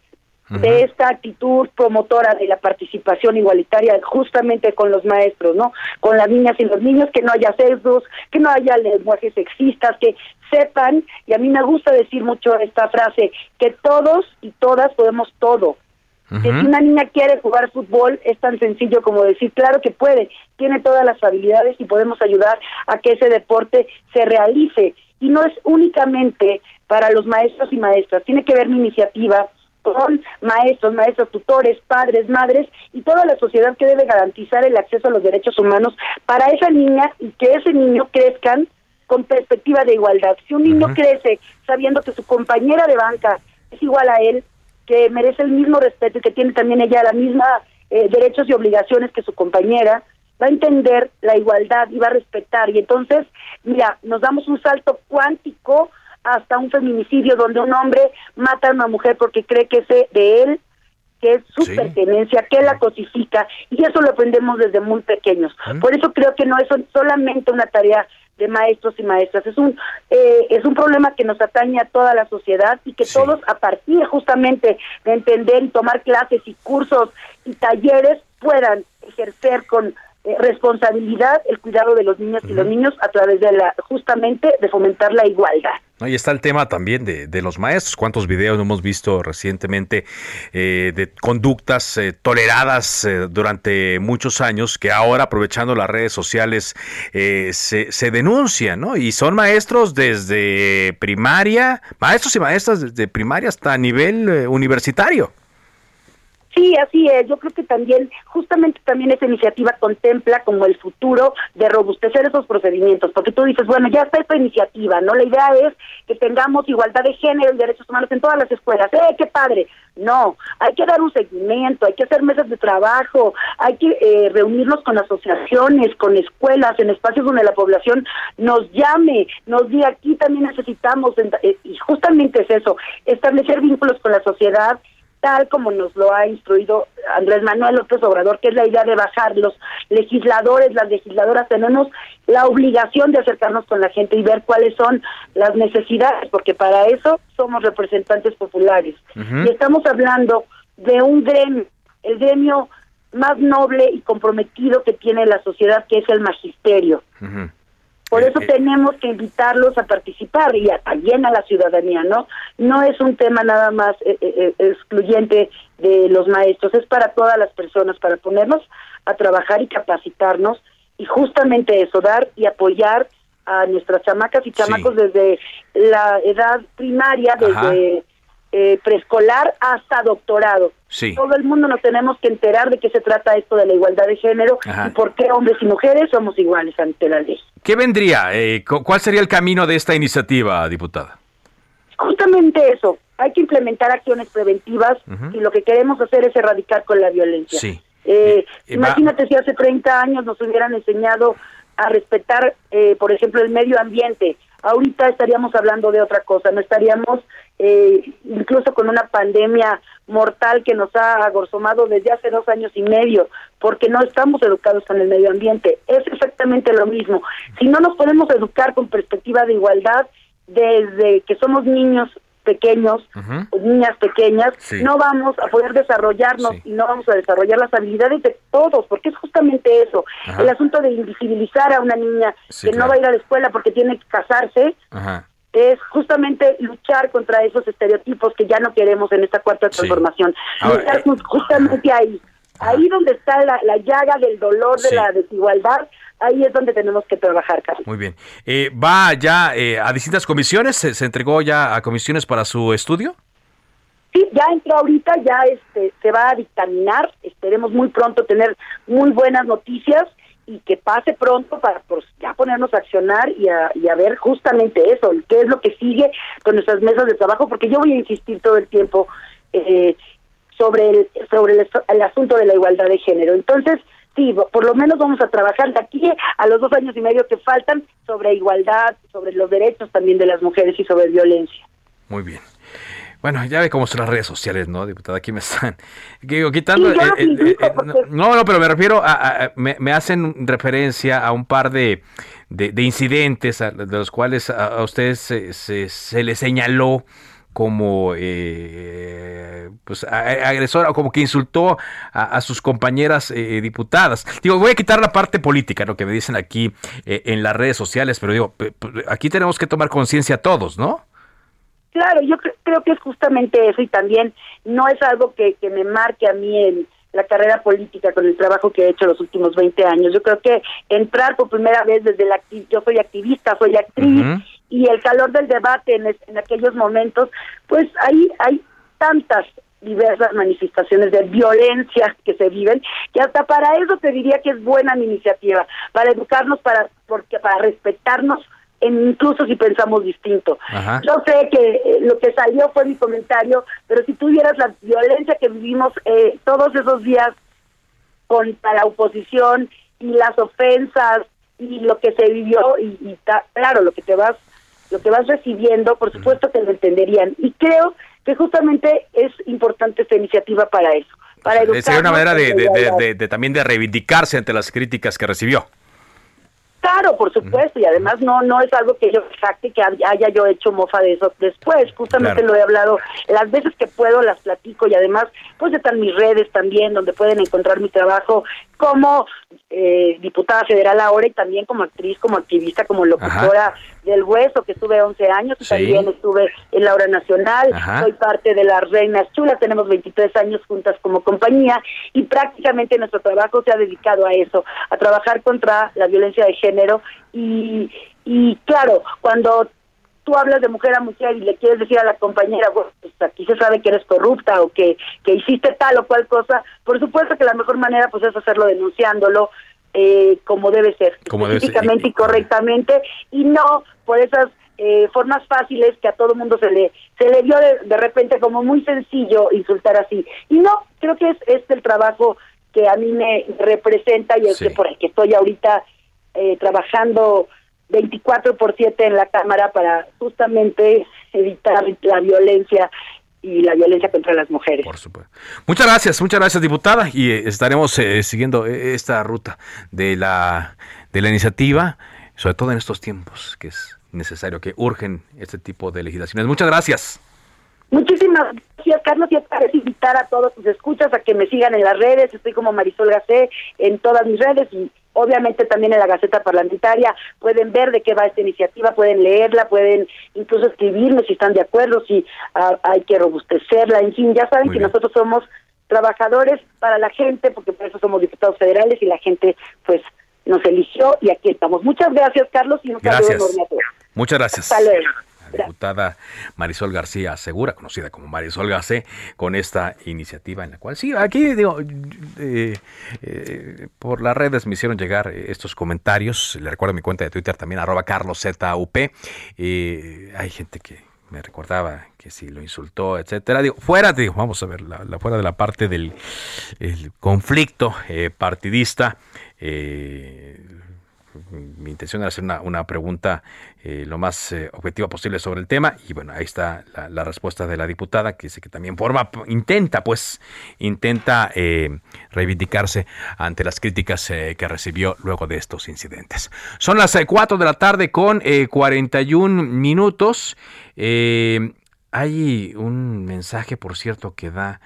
de esta actitud promotora de la participación igualitaria justamente con los maestros, ¿no? Con las niñas y los niños, que no haya sesgos, que no haya lenguajes sexistas, que sepan, y a mí me gusta decir mucho esta frase, que todos y todas podemos todo. Que si una niña quiere jugar fútbol, es tan sencillo como decir, claro que puede, tiene todas las habilidades y podemos ayudar a que ese deporte se realice. Y no es únicamente para los maestros y maestras, tiene que ver mi iniciativa con maestros, maestros, tutores, padres, madres y toda la sociedad que debe garantizar el acceso a los derechos humanos para esa niña y que ese niño crezcan con perspectiva de igualdad. Si un niño crece sabiendo que su compañera de banca es igual a él, que merece el mismo respeto y que tiene también ella la misma eh, derechos y obligaciones que su compañera, va a entender la igualdad y va a respetar. Y entonces, mira, nos damos un salto cuántico hasta un feminicidio donde un hombre mata a una mujer porque cree que es de él, que es su pertenencia, que la cosifica, y eso lo aprendemos desde muy pequeños. Por eso creo que no es solamente una tarea de maestros y maestras. Es un eh, es un problema que nos atañe a toda la sociedad y que todos a partir justamente de entender y tomar clases y cursos y talleres puedan ejercer con eh, responsabilidad el cuidado de los niños y los niños a través de la justamente de fomentar la igualdad. Ahí está el tema también de, los maestros. ¿Cuántos videos hemos visto recientemente eh, de conductas eh, toleradas durante muchos años que ahora, aprovechando las redes sociales, se, se, denuncian, ¿no? Y son maestros desde primaria, maestros y maestras desde primaria hasta nivel universitario. Sí, así es. Yo creo que también, justamente también esa iniciativa contempla como el futuro de robustecer esos procedimientos, porque tú dices, bueno, ya está esta iniciativa, ¿no? La idea es que tengamos igualdad de género y derechos humanos en todas las escuelas. ¡Eh, qué padre! No, hay que dar un seguimiento, hay que hacer mesas de trabajo, hay que eh, reunirnos con asociaciones, con escuelas, en espacios donde la población nos llame, nos diga, aquí también necesitamos, eh, y justamente es eso, establecer vínculos con la sociedad tal como nos lo ha instruido Andrés Manuel López Obrador, que es la idea de bajar los legisladores, las legisladoras, tenemos la obligación de acercarnos con la gente y ver cuáles son las necesidades, porque para eso somos representantes populares. Y estamos hablando de un gremio, el gremio más noble y comprometido que tiene la sociedad, que es el magisterio. Por eso eh, eh. tenemos que invitarlos a participar y también a la ciudadanía, ¿no? No es un tema nada más eh, excluyente de los maestros, es para todas las personas, para ponernos a trabajar y capacitarnos y justamente eso, dar y apoyar a nuestras chamacas y chamacos desde la edad primaria, desde eh, preescolar hasta doctorado. Todo el mundo nos tenemos que enterar de qué se trata esto de la igualdad de género y por qué hombres y mujeres somos iguales ante la ley. ¿Qué vendría? Eh, ¿Cuál sería el camino de esta iniciativa, diputada? Justamente eso. Hay que implementar acciones preventivas y lo que queremos hacer es erradicar con la violencia. Sí. Eh, imagínate si hace 30 años nos hubieran enseñado a respetar, por ejemplo, el medio ambiente, ahorita estaríamos hablando de otra cosa, no estaríamos eh, incluso con una pandemia mortal que nos ha agorzomado desde hace dos años y medio, porque no estamos educados con el medio ambiente. Es exactamente lo mismo. Si no nos podemos educar con perspectiva de igualdad desde que somos niños pequeños o niñas pequeñas, no vamos a poder desarrollarnos y no vamos a desarrollar las habilidades de todos, porque es justamente eso, el asunto de invisibilizar a una niña que no va a ir a la escuela porque tiene que casarse, es justamente luchar contra esos estereotipos que ya no queremos en esta cuarta transformación. luchar eh, justamente ahí, ahí donde está la, la llaga del dolor de la desigualdad, ahí es donde tenemos que trabajar, Carlos. Muy bien. Eh, ¿Va ya eh, a distintas comisiones? ¿Se, entregó ya a comisiones para su estudio? Sí, ya entró ahorita, ya este, se va a dictaminar. Esperemos muy pronto tener muy buenas noticias y que pase pronto para pues, ya ponernos a accionar y a, y a ver justamente eso, qué es lo que sigue con nuestras mesas de trabajo, porque yo voy a insistir todo el tiempo eh, sobre el, sobre el asunto de la igualdad de género. Entonces, por lo menos vamos a trabajar de aquí a los dos años y medio que faltan sobre igualdad, sobre los derechos también de las mujeres y sobre violencia. Muy bien. Bueno, ya ve cómo son las redes sociales, ¿no, diputada? Aquí me están quitando. no, no, pero me refiero a. me, hacen referencia a un par de, de, incidentes de los cuales a, ustedes se, se, se les señaló como eh, pues agresora, como que insultó a, sus compañeras eh, diputadas. Digo, voy a quitar la parte política, lo que me dicen aquí eh, en las redes sociales, pero digo, aquí tenemos que tomar conciencia todos, ¿no? Claro, yo creo que es justamente eso y también no es algo que, que me marque a mí en la carrera política con el trabajo que he hecho los últimos 20 años. Yo creo que entrar por primera vez desde la yo soy activista, soy actriz y el calor del debate en, en aquellos momentos, pues ahí hay tantas diversas manifestaciones de violencia que se viven, que hasta para eso te diría que es buena mi iniciativa, para educarnos, para porque para respetarnos incluso si pensamos distinto. Yo sé que eh, lo que salió fue mi comentario, pero si tuvieras la violencia que vivimos eh, todos esos días contra la oposición y las ofensas y lo que se vivió y, claro lo que te vas lo que vas recibiendo por supuesto que lo entenderían. Y creo que justamente es importante esta iniciativa para eso para educar sería una manera de, también de reivindicarse ante las críticas que recibió. Claro, por supuesto, y además no no es algo que yo jacte que haya yo hecho mofa de eso después, justamente lo he hablado las veces que puedo las platico y además pues están mis redes también donde pueden encontrar mi trabajo como eh, diputada federal ahora y también como actriz, como activista, como locutora del Hueso, que estuve 11 años, también estuve en la Hora Nacional, soy parte de las Reinas Chulas, tenemos 23 años juntas como compañía y prácticamente nuestro trabajo se ha dedicado a eso, a trabajar contra la violencia de género y, y claro, cuando tú hablas de mujer a mujer y le quieres decir a la compañera, bueno, pues aquí se sabe que eres corrupta o que, que hiciste tal o cual cosa, por supuesto que la mejor manera pues es hacerlo denunciándolo eh, como debe ser, específicamente y correctamente, y no por esas eh, formas fáciles que a todo mundo se le se le dio de, repente como muy sencillo insultar así. Y no, creo que es, es el trabajo que a mí me representa y el que por el que estoy ahorita eh, trabajando 24 por 7 en la Cámara para justamente evitar la violencia y la violencia contra las mujeres. Por supuesto. Muchas gracias, muchas gracias diputada y eh, estaremos eh, siguiendo eh, esta ruta de la de la iniciativa, sobre todo en estos tiempos que es necesario que urgen este tipo de legislaciones. Muchas gracias. Muchísimas gracias, Carlos. Y para invitar a todos tus escuchas a que me sigan en las redes. Estoy como Marisol Gacé en todas mis redes y obviamente también en la Gaceta Parlamentaria. Pueden ver de qué va esta iniciativa, pueden leerla, pueden incluso escribirme si están de acuerdo, si ah, hay que robustecerla. En fin, ya saben que nosotros somos trabajadores para la gente, porque por eso somos diputados federales y la gente, pues, nos eligió y aquí estamos. Muchas gracias, Carlos, y un saludo enorme a todos. Muchas gracias. Hasta luego diputada Marisol García Segura, conocida como Marisol Gacé, con esta iniciativa en la cual, sí, aquí digo, eh, eh, por las redes me hicieron llegar estos comentarios, le recuerdo mi cuenta de Twitter también, arroba carloszup, eh, hay gente que me recordaba que si lo insultó, etcétera. Digo, fuera, digo, vamos a ver, la, fuera de la parte del conflicto partidista, eh, mi intención era hacer una, pregunta eh, lo más eh, objetiva posible sobre el tema y bueno, ahí está la, respuesta de la diputada que dice que también forma, intenta pues, intenta eh, reivindicarse ante las críticas que recibió luego de estos incidentes. Son las 4 de la tarde con 41 minutos. hay un mensaje, por cierto, que da...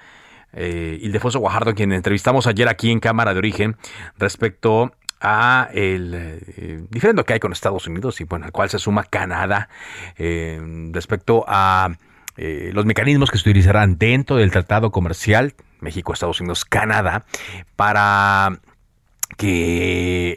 Ildefonso Guajardo, quien entrevistamos ayer aquí en Cámara de Origen, respecto a el eh, diferendo que hay con Estados Unidos y bueno, al cual se suma Canadá eh, respecto a eh, los mecanismos que se utilizarán dentro del tratado comercial México, Estados Unidos, Canadá para que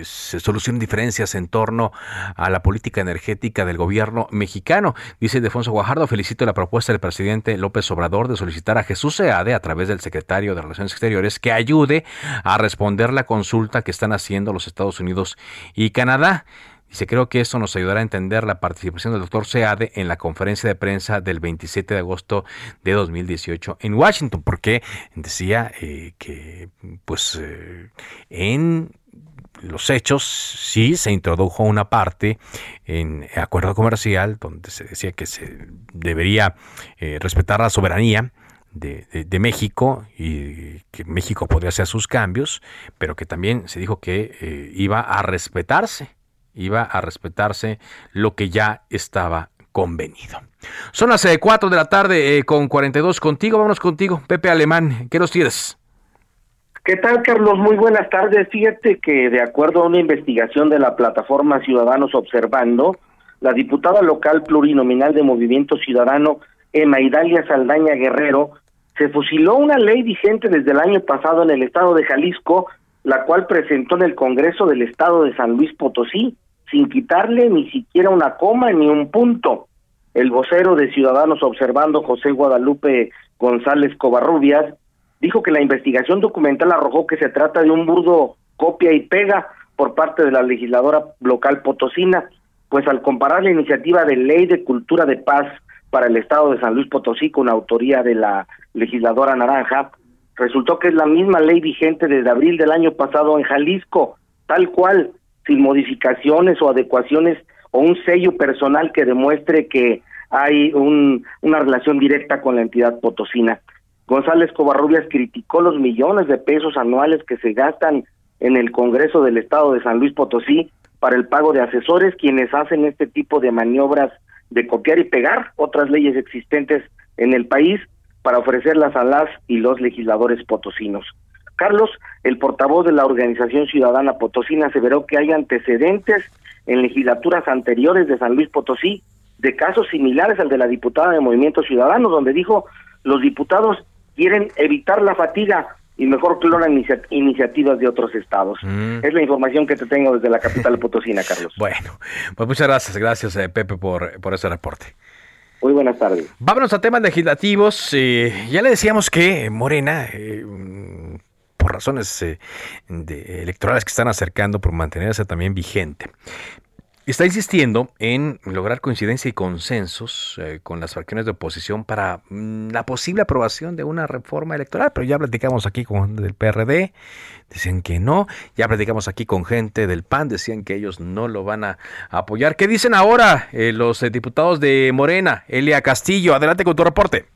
eh, se solucionen diferencias en torno a la política energética del gobierno mexicano. Dice Defonso Guajardo, felicito la propuesta del presidente López Obrador de solicitar a Jesús Seade, a través del secretario de Relaciones Exteriores, que ayude a responder la consulta que están haciendo los Estados Unidos y Canadá. Dice, creo que esto nos ayudará a entender la participación del doctor Seade en la conferencia de prensa del 27 de agosto de 2018 en Washington, porque decía eh, que pues eh, en los hechos sí se introdujo una parte en acuerdo comercial donde se decía que se debería eh, respetar la soberanía de, de, México y que México podría hacer sus cambios, pero que también se dijo que iba a respetarse iba a respetarse lo que ya estaba convenido. Son las 4 de la tarde con 42 contigo. Vámonos contigo, Pepe Alemán. ¿Qué nos tienes? ¿Qué tal, Carlos? Muy buenas tardes. Fíjate que de acuerdo a una investigación de la plataforma Ciudadanos Observando, la diputada local plurinominal de Movimiento Ciudadano, Emma Idalia Saldaña Guerrero, se fusiló una ley vigente desde el año pasado en el estado de Jalisco, la cual presentó en el Congreso del estado de San Luis Potosí, sin quitarle ni siquiera una coma ni un punto. El vocero de Ciudadanos Observando, José Guadalupe González Covarrubias, dijo que la investigación documental arrojó que se trata de un burdo copia y pega por parte de la legisladora local potosina, pues al comparar la iniciativa de ley de cultura de paz para el estado de San Luis Potosí con autoría de la legisladora naranja, resultó que es la misma ley vigente desde abril del año pasado en Jalisco, tal cual, sin modificaciones o adecuaciones o un sello personal que demuestre que hay un, una relación directa con la entidad potosina. González Covarrubias criticó los millones de pesos anuales que se gastan en el Congreso del Estado de San Luis Potosí para el pago de asesores quienes hacen este tipo de maniobras de copiar y pegar otras leyes existentes en el país para ofrecerlas a las y los legisladores potosinos. Carlos, el portavoz de la Organización Ciudadana Potosina, aseveró que hay antecedentes en legislaturas anteriores de San Luis Potosí de casos similares al de la diputada de Movimiento Ciudadano, donde dijo los diputados quieren evitar la fatiga y mejor cloran iniciativas de otros estados. Mm. Es la información que te tengo desde la capital potosina, Carlos. Bueno, pues muchas gracias, gracias eh, Pepe por, por ese reporte. Muy buenas tardes. Vámonos a temas legislativos. Eh, ya le decíamos que Morena, eh, por razones electorales que están acercando, por mantenerse también vigente, está insistiendo en lograr coincidencia y consensos eh, con las fracciones de oposición para mm, la posible aprobación de una reforma electoral, pero ya platicamos aquí con del PRD, dicen que no, ya platicamos aquí con gente del PAN, decían que ellos no lo van a apoyar. ¿Qué dicen ahora eh, los eh, diputados de Morena? Elia Castillo, adelante con tu reporte.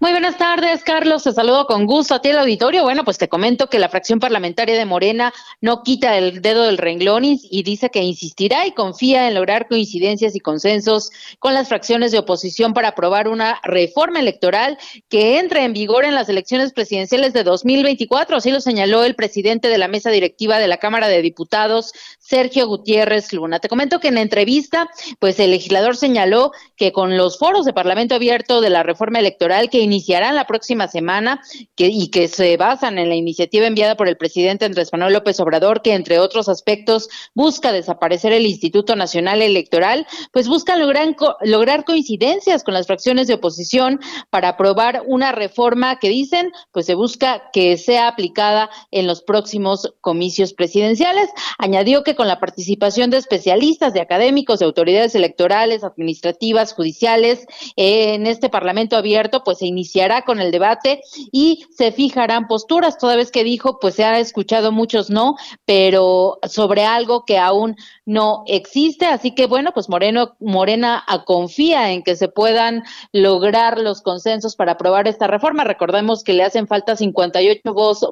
Muy buenas tardes, Carlos. Te saludo con gusto a ti el auditorio. Bueno, pues te comento que la fracción parlamentaria de Morena no quita el dedo del renglón y, dice que insistirá y confía en lograr coincidencias y consensos con las fracciones de oposición para aprobar una reforma electoral que entre en vigor en las elecciones presidenciales de 2024. Así lo señaló el presidente de la mesa directiva de la Cámara de Diputados, Sergio Gutiérrez Luna. Te comento que en la entrevista, pues el legislador señaló que con los foros de Parlamento abierto de la reforma electoral que iniciarán la próxima semana que, y que se basan en la iniciativa enviada por el presidente Andrés Manuel López Obrador, que entre otros aspectos busca desaparecer el Instituto Nacional Electoral, pues buscan lograr, lograr coincidencias con las fracciones de oposición para aprobar una reforma que dicen, pues se busca que sea aplicada en los próximos comicios presidenciales. Añadió que con la participación de especialistas, de académicos, de autoridades electorales, administrativas, judiciales, en este Parlamento abierto, pues se iniciará con el debate y se fijarán posturas, toda vez que dijo, pues se ha escuchado muchos no, pero sobre algo que aún no existe, así que bueno, pues Moreno, Morena confía en que se puedan lograr los consensos para aprobar esta reforma. Recordemos que le hacen falta 58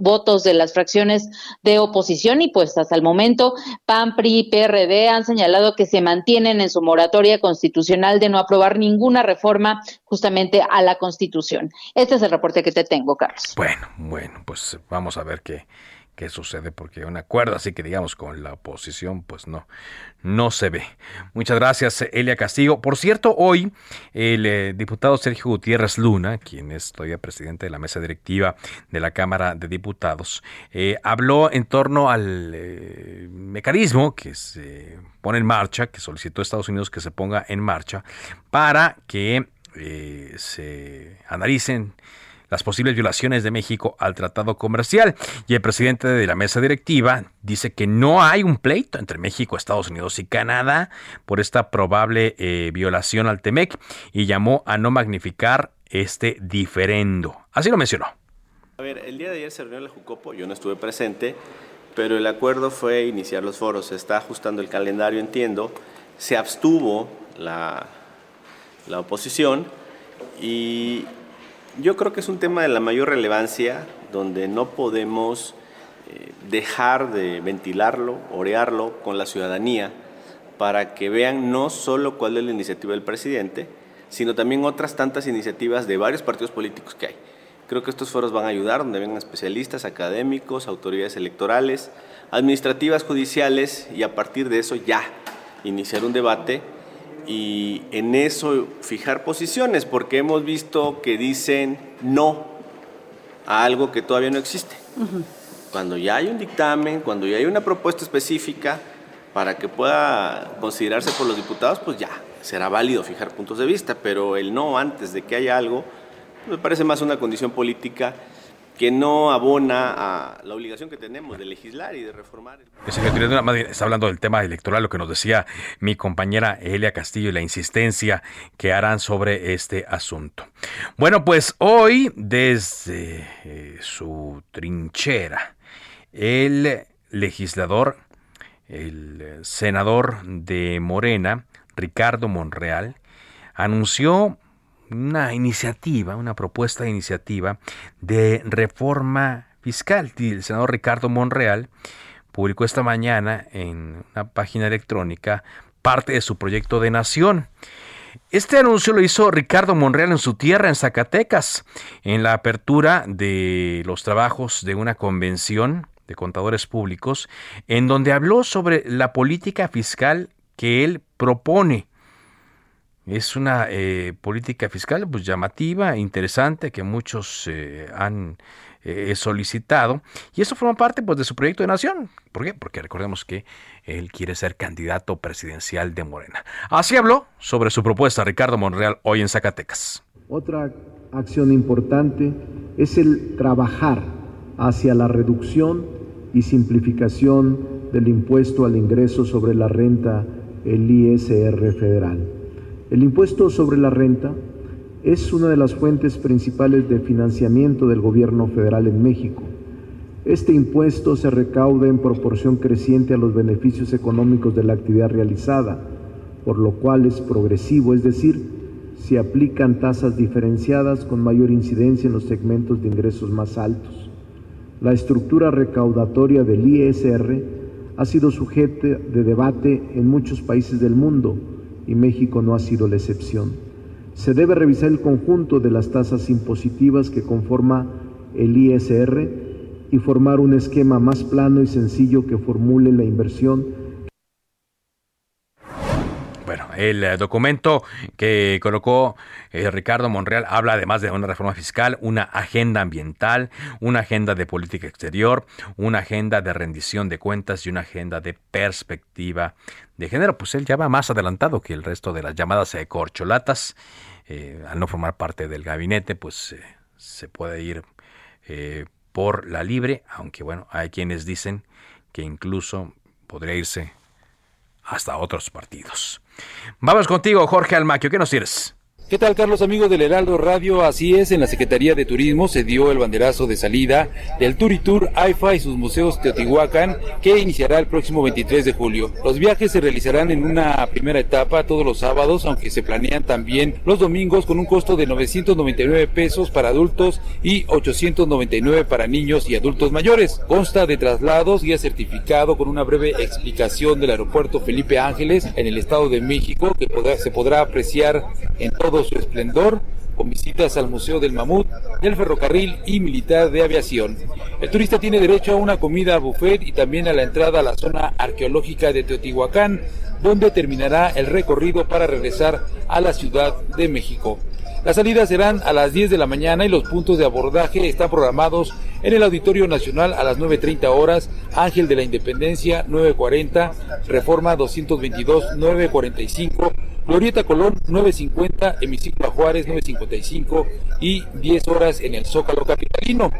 votos de las fracciones de oposición y pues hasta el momento PAN, PRI y PRD han señalado que se mantienen en su moratoria constitucional de no aprobar ninguna reforma justamente a la Constitución. Este es el reporte que te tengo, Carlos. Bueno, bueno, pues vamos a ver qué, qué sucede, porque un acuerdo así que digamos con la oposición, pues no, no se ve. Muchas gracias, Elia Castillo. Por cierto, hoy el eh, diputado Sergio Gutiérrez Luna, quien es todavía presidente de la mesa directiva de la Cámara de Diputados, eh, habló en torno al eh, mecanismo que se pone en marcha, que solicitó Estados Unidos que se ponga en marcha, para que se analicen las posibles violaciones de México al tratado comercial. Y el presidente de la mesa directiva dice que no hay un pleito entre México, Estados Unidos y Canadá por esta probable eh, violación al TEMEC y llamó a no magnificar este diferendo. Así lo mencionó. A ver, el día de ayer se reunió la Jucopo, yo no estuve presente, pero el acuerdo fue iniciar los foros. Se está ajustando el calendario, entiendo. Se abstuvo la, la oposición y yo creo que es un tema de la mayor relevancia donde no podemos eh, dejar de ventilarlo, orearlo con la ciudadanía, para que vean no solo cuál es la iniciativa del presidente, sino también otras tantas iniciativas de varios partidos políticos que hay. Creo que estos foros van a ayudar, donde vengan especialistas, académicos, autoridades electorales, administrativas, judiciales, y a partir de eso ya iniciar un debate y en eso fijar posiciones, porque hemos visto que dicen no a algo que todavía no existe. Cuando ya hay un dictamen, cuando ya hay una propuesta específica para que pueda considerarse por los diputados, pues ya será válido fijar puntos de vista, pero el no antes de que haya algo me parece más una condición política que no abona a la obligación que tenemos de legislar y de reformar. Está hablando del tema electoral, lo que nos decía mi compañera Elia Castillo y la insistencia que harán sobre este asunto. Bueno, pues hoy desde eh, su trinchera, el legislador, el senador de Morena, Ricardo Monreal, anunció una iniciativa, una propuesta de iniciativa de reforma fiscal. El senador Ricardo Monreal publicó esta mañana en una página electrónica parte de su proyecto de nación. Este anuncio lo hizo Ricardo Monreal en su tierra, en Zacatecas, en la apertura de los trabajos de una convención de contadores públicos, en donde habló sobre la política fiscal que él propone es una eh, política fiscal pues, llamativa, interesante, que muchos eh, han eh, solicitado. Y eso forma parte pues, de su proyecto de nación. ¿Por qué? Porque recordemos que él quiere ser candidato presidencial de Morena. Así habló sobre su propuesta Ricardo Monreal hoy en Zacatecas. Otra acción importante es el trabajar hacia la reducción y simplificación del impuesto al ingreso sobre la renta, el ISR federal. El impuesto sobre la renta es una de las fuentes principales de financiamiento del gobierno federal en México. Este impuesto se recauda en proporción creciente a los beneficios económicos de la actividad realizada, por lo cual es progresivo, es decir, se aplican tasas diferenciadas con mayor incidencia en los segmentos de ingresos más altos. La estructura recaudatoria del ISR ha sido sujeto de debate en muchos países del mundo, y México no ha sido la excepción. Se debe revisar el conjunto de las tasas impositivas que conforma el ISR y formar un esquema más plano y sencillo que formule la inversión el eh, documento que colocó eh, Ricardo Monreal habla además de una reforma fiscal, una agenda ambiental, una agenda de política exterior, una agenda de rendición de cuentas y una agenda de perspectiva de género. Pues él ya va más adelantado que el resto de las llamadas corcholatas. Eh, al no formar parte del gabinete, pues se puede ir por la libre, aunque bueno, hay quienes dicen que incluso podría irse hasta otros partidos. Vamos contigo, Jorge Almaquio. ¿Qué nos tienes? ¿Qué tal, Carlos, amigos del Heraldo Radio? Así es, en la Secretaría de Turismo se dio el banderazo de salida del Tour AIFA y sus museos Teotihuacán, que iniciará el próximo 23 de julio. Los viajes se realizarán en una primera etapa todos los sábados, aunque se planean también los domingos con un costo de 999 pesos para adultos y 899 para niños y adultos mayores. Consta de traslados, guía certificado con una breve explicación del aeropuerto Felipe Ángeles en el Estado de México, que se podrá apreciar en todo su esplendor con visitas al Museo del Mamut, del Ferrocarril y Militar de Aviación. El turista tiene derecho a una comida buffet y también a la entrada a la zona arqueológica de Teotihuacán, donde terminará el recorrido para regresar a la Ciudad de México. Las salidas serán a las 10 de la mañana y los puntos de abordaje están programados en el Auditorio Nacional a las 9.30 horas, Ángel de la Independencia 9.40, Reforma 222 9.45, Glorieta Colón 9.50, Hemiciclo Juárez 9.55 y 10 horas en el Zócalo Capitalino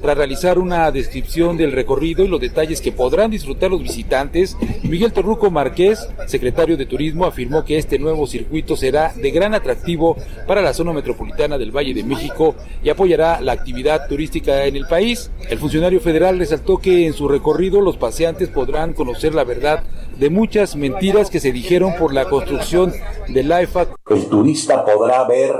tras realizar una descripción del recorrido y los detalles que podrán disfrutar los visitantes, Miguel Torruco Márquez, secretario de Turismo, afirmó que este nuevo circuito será de gran atractivo para la zona metropolitana del Valle de México y apoyará la actividad turística en el país. El funcionario federal resaltó que en su recorrido los paseantes podrán conocer la verdad de muchas mentiras que se dijeron por la construcción del IFAC. El turista podrá ver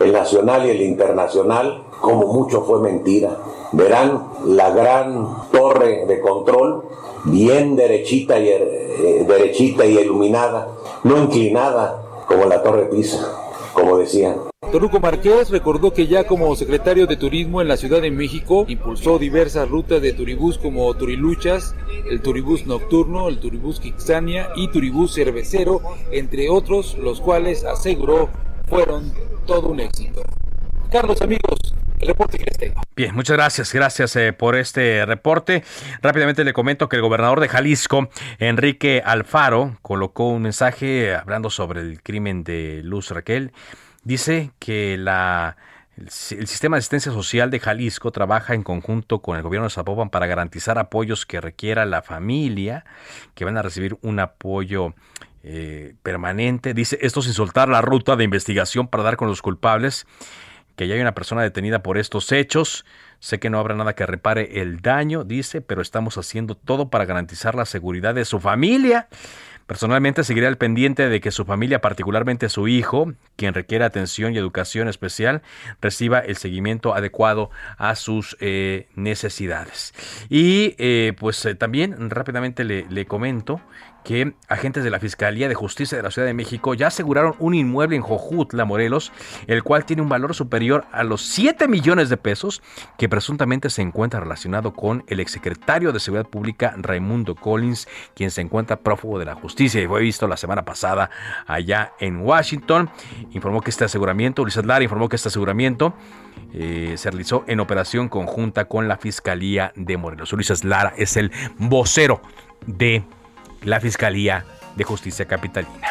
el nacional y el internacional como mucho fue mentira. Verán la gran torre de control, bien derechita y, eh, derechita y iluminada, no inclinada como la torre Pisa, como decían. Torruco Márquez recordó que ya como secretario de Turismo en la Ciudad de México impulsó diversas rutas de turibús como Turiluchas, el Turibús Nocturno, el Turibús Quixania y Turibús Cervecero, entre otros, los cuales aseguró fueron todo un éxito. Carlos, amigos, reporte que les tengo. Bien, muchas gracias, gracias eh, por este reporte. Rápidamente le comento que el gobernador de Jalisco, Enrique Alfaro, colocó un mensaje hablando sobre el crimen de Luz Raquel. Dice que la el sistema de asistencia social de Jalisco trabaja en conjunto con el gobierno de Zapopan para garantizar apoyos que requiera la familia, que van a recibir un apoyo eh, permanente. Dice esto sin soltar la ruta de investigación para dar con los culpables que ya hay una persona detenida por estos hechos. Sé que no habrá nada que repare el daño, dice, pero estamos haciendo todo para garantizar la seguridad de su familia. Personalmente seguiré al pendiente de que su familia, particularmente su hijo, quien requiere atención y educación especial, reciba el seguimiento adecuado a sus eh, necesidades. Y eh, pues eh, también rápidamente le, le comento que agentes de la Fiscalía de Justicia de la Ciudad de México ya aseguraron un inmueble en Jojutla, Morelos, el cual tiene un valor superior a los 7 millones de pesos, que presuntamente se encuentra relacionado con el exsecretario de Seguridad Pública Raimundo Collins, quien se encuentra prófugo de la justicia y fue visto la semana pasada allá en Washington. Informó que este aseguramiento, Ulises Lara informó que este aseguramiento eh, se realizó en operación conjunta con la Fiscalía de Morelos. Ulises Lara es el vocero de la Fiscalía de Justicia Capitalina.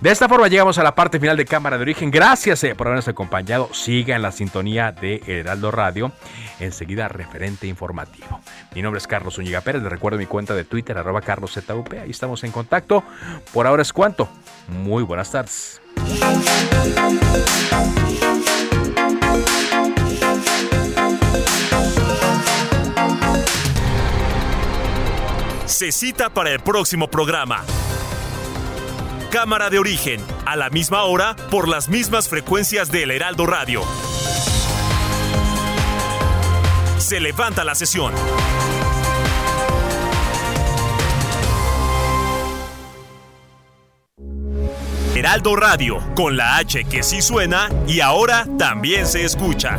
De esta forma llegamos a la parte final de Cámara de Origen. Gracias eh, por habernos acompañado. Siga en la sintonía de Heraldo Radio. Enseguida, referente informativo. Mi nombre es Carlos Zúñiga Pérez. Les recuerdo mi cuenta de Twitter, arroba carloszup. Ahí estamos en contacto. Por ahora es cuanto. Muy buenas tardes. Se cita para el próximo programa. Cámara de origen, a la misma hora, por las mismas frecuencias del Heraldo Radio. Se levanta la sesión. Heraldo Radio, con la H que sí suena y ahora también se escucha.